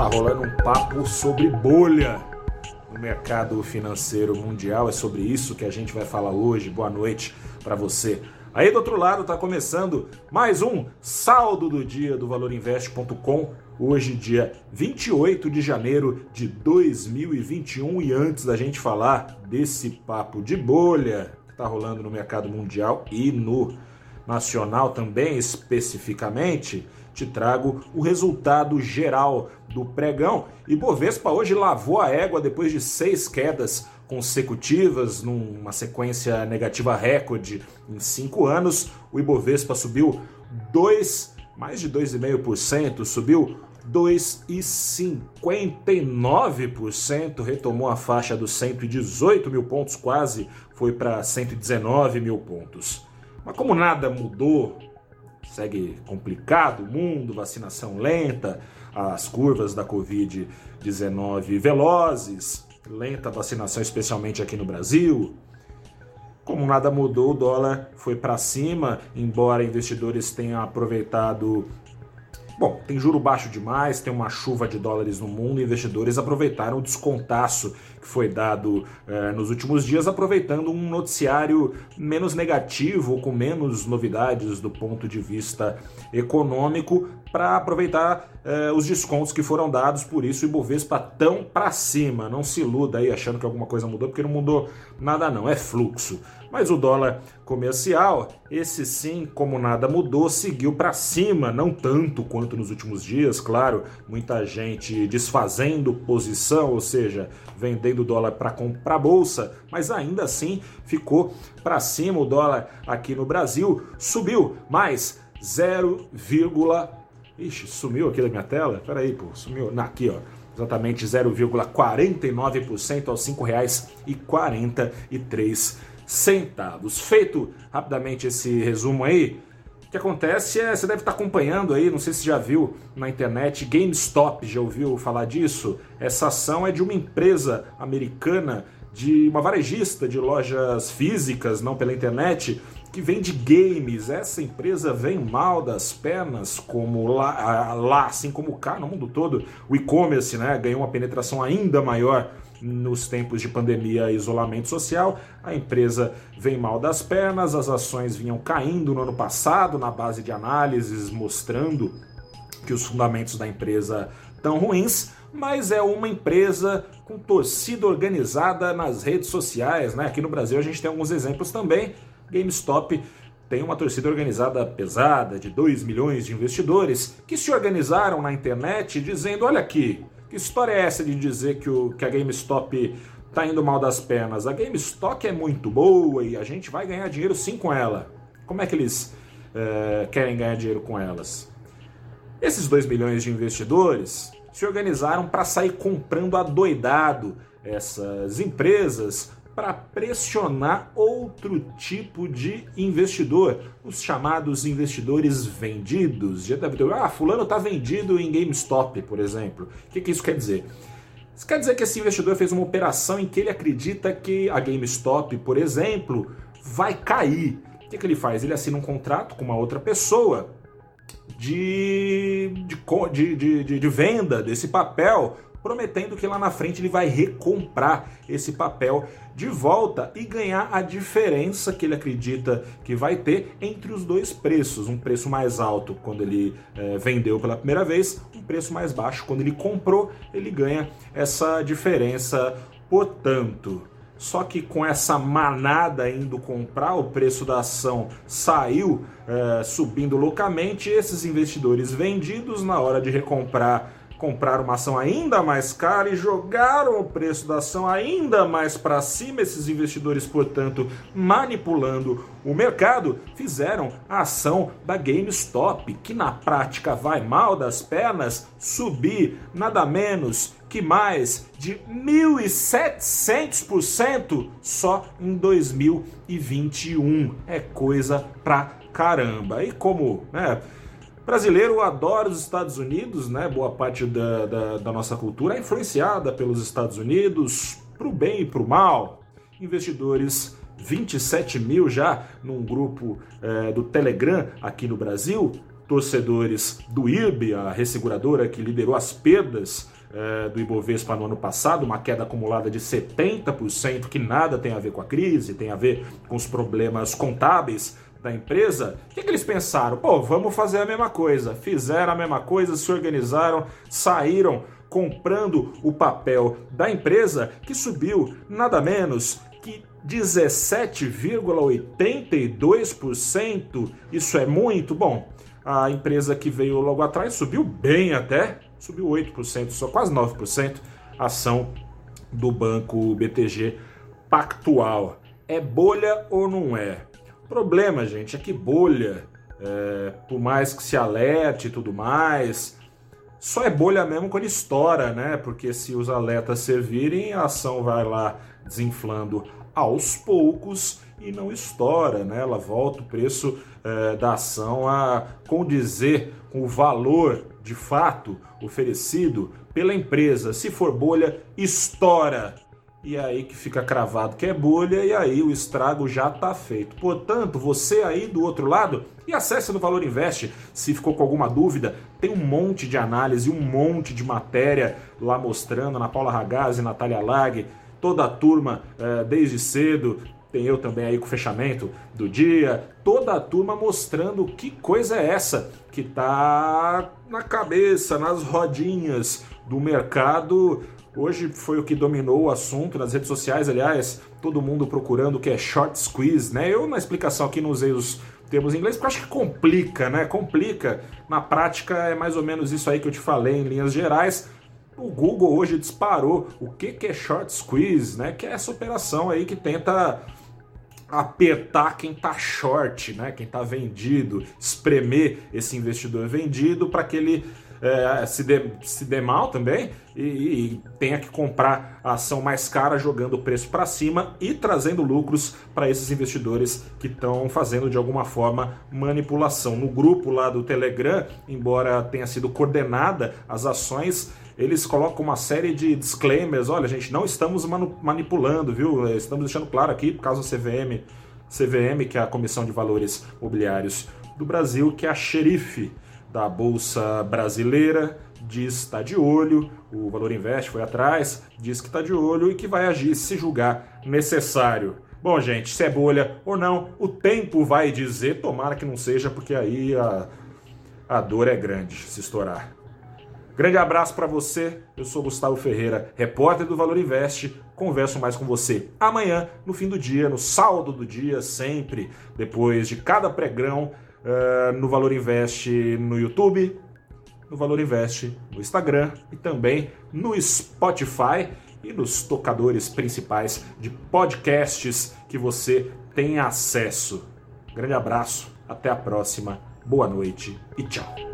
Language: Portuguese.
tá rolando um papo sobre bolha no mercado financeiro mundial. É sobre isso que a gente vai falar hoje. Boa noite para você. Aí do outro lado está começando mais um saldo do dia do valorinvest.com. Hoje, dia 28 de janeiro de 2021. E antes da gente falar desse papo de bolha que está rolando no mercado mundial e no nacional também especificamente, te trago o resultado geral do pregão. E Bovespa hoje lavou a égua depois de seis quedas consecutivas, numa sequência negativa recorde em cinco anos. O Ibovespa subiu dois, mais de 2,5%, subiu 2,59%, retomou a faixa dos 118 mil pontos, quase foi para 119 mil pontos. Mas como nada mudou, segue complicado o mundo, vacinação lenta, as curvas da Covid-19 velozes, lenta vacinação, especialmente aqui no Brasil. Como nada mudou, o dólar foi para cima, embora investidores tenham aproveitado Bom, tem juro baixo demais, tem uma chuva de dólares no mundo, investidores aproveitaram o descontaço que foi dado eh, nos últimos dias, aproveitando um noticiário menos negativo, com menos novidades do ponto de vista econômico, para aproveitar eh, os descontos que foram dados, por isso o Ibovespa tão para cima. Não se iluda aí achando que alguma coisa mudou, porque não mudou nada não, é fluxo. Mas o dólar comercial, esse sim, como nada mudou, seguiu para cima, não tanto quanto nos últimos dias, claro, muita gente desfazendo posição, ou seja, vendendo dólar para comprar bolsa, mas ainda assim ficou para cima o dólar aqui no Brasil, subiu mais 0, Ixi, sumiu aqui da minha tela? Peraí, pô, sumiu. Aqui, ó. Exatamente 0,49% aos R$ 5,43 centavos. Feito rapidamente esse resumo aí, o que acontece é, você deve estar acompanhando aí, não sei se já viu na internet, GameStop, já ouviu falar disso? Essa ação é de uma empresa americana, de uma varejista de lojas físicas, não pela internet, que vende games. Essa empresa vem mal das pernas, como lá, lá assim como cá no mundo todo, o e-commerce né, ganhou uma penetração ainda maior nos tempos de pandemia e isolamento social, a empresa vem mal das pernas, as ações vinham caindo no ano passado na base de análises mostrando que os fundamentos da empresa estão ruins, mas é uma empresa com torcida organizada nas redes sociais, né? Aqui no Brasil a gente tem alguns exemplos também. GameStop tem uma torcida organizada pesada de 2 milhões de investidores que se organizaram na internet dizendo: olha aqui, que história é essa de dizer que, o, que a GameStop tá indo mal das pernas? A GameStop é muito boa e a gente vai ganhar dinheiro sim com ela. Como é que eles é, querem ganhar dinheiro com elas? Esses 2 milhões de investidores se organizaram para sair comprando adoidado essas empresas para pressionar outro tipo de investidor, os chamados investidores vendidos. Já deve ter, ah, fulano está vendido em GameStop, por exemplo. O que, que isso quer dizer? Isso quer dizer que esse investidor fez uma operação em que ele acredita que a GameStop, por exemplo, vai cair. O que, que ele faz? Ele assina um contrato com uma outra pessoa de, de, de, de, de venda desse papel prometendo que lá na frente ele vai recomprar esse papel de volta e ganhar a diferença que ele acredita que vai ter entre os dois preços. Um preço mais alto quando ele é, vendeu pela primeira vez, um preço mais baixo quando ele comprou, ele ganha essa diferença. Portanto, só que com essa manada indo comprar, o preço da ação saiu é, subindo loucamente. Esses investidores vendidos, na hora de recomprar compraram uma ação ainda mais cara e jogaram o preço da ação ainda mais para cima. Esses investidores, portanto, manipulando o mercado, fizeram a ação da GameStop, que na prática vai mal das pernas, subir nada menos que mais de 1.700% só em 2021. É coisa pra caramba. E como, né? Brasileiro adora os Estados Unidos, né? Boa parte da, da, da nossa cultura é influenciada pelos Estados Unidos, para o bem e para o mal. Investidores 27 mil já num grupo é, do Telegram aqui no Brasil. torcedores do IRB, a resseguradora que liderou as perdas é, do Ibovespa no ano passado, uma queda acumulada de 70%, que nada tem a ver com a crise, tem a ver com os problemas contábeis da empresa, o que, que, eles pensaram? Pô, vamos fazer a mesma coisa. Fizeram a mesma coisa, se organizaram, saíram comprando o papel da empresa, que subiu nada menos que 17,82%. Isso é muito bom. A empresa que veio logo atrás subiu bem até, subiu 8%, só quase 9%, ação do banco BTG Pactual. É bolha ou não é? Problema, gente, é que bolha, é, por mais que se alerte e tudo mais, só é bolha mesmo quando estoura, né? Porque se os alertas servirem, a ação vai lá desinflando aos poucos e não estoura, né? Ela volta o preço é, da ação a condizer com o valor de fato oferecido pela empresa. Se for bolha, estoura. E é aí que fica cravado que é bolha e aí o estrago já está feito. Portanto, você aí do outro lado, e acesse no Valor Invest. Se ficou com alguma dúvida, tem um monte de análise, um monte de matéria lá mostrando, na Paula Ragazzi, Natália Lag, toda a turma é, desde cedo, tem eu também aí com o fechamento do dia, toda a turma mostrando que coisa é essa que tá na cabeça, nas rodinhas do mercado. Hoje foi o que dominou o assunto nas redes sociais, aliás, todo mundo procurando o que é short squeeze, né? Eu na explicação aqui não usei os termos em inglês porque acho que complica, né? Complica. Na prática é mais ou menos isso aí que eu te falei em linhas gerais o Google hoje disparou o que, que é short squeeze, né? Que é essa operação aí que tenta apertar quem está short, né? Quem está vendido, espremer esse investidor vendido para que ele é, se, dê, se dê mal também e, e, tenha que comprar a ação mais cara jogando o preço para cima e trazendo lucros para esses investidores que estão fazendo de alguma forma manipulação. No grupo lá do Telegram, embora tenha sido coordenada as ações, eles colocam uma série de disclaimers. Olha, gente, não estamos manipulando, viu? Estamos deixando claro aqui, por causa do CVM, CVM, que é a Comissão de Valores Mobiliários do Brasil, que é a xerife da Bolsa Brasileira, diz que está de olho, o Valor Invest foi atrás, diz que está de olho e que vai agir se julgar necessário. Bom, gente, se é bolha ou não, o tempo vai dizer, tomara que não seja, porque aí a, a dor é grande se estourar. Grande abraço para você. Eu sou Gustavo Ferreira, repórter do Valor Invest. Converso mais com você amanhã, no fim do dia, no saldo do dia, sempre depois de cada pregão uh, no Valor Invest no YouTube, no Valor Invest no Instagram e também no Spotify e nos tocadores principais de podcasts que você tem acesso. Grande abraço, até a próxima, boa noite e tchau.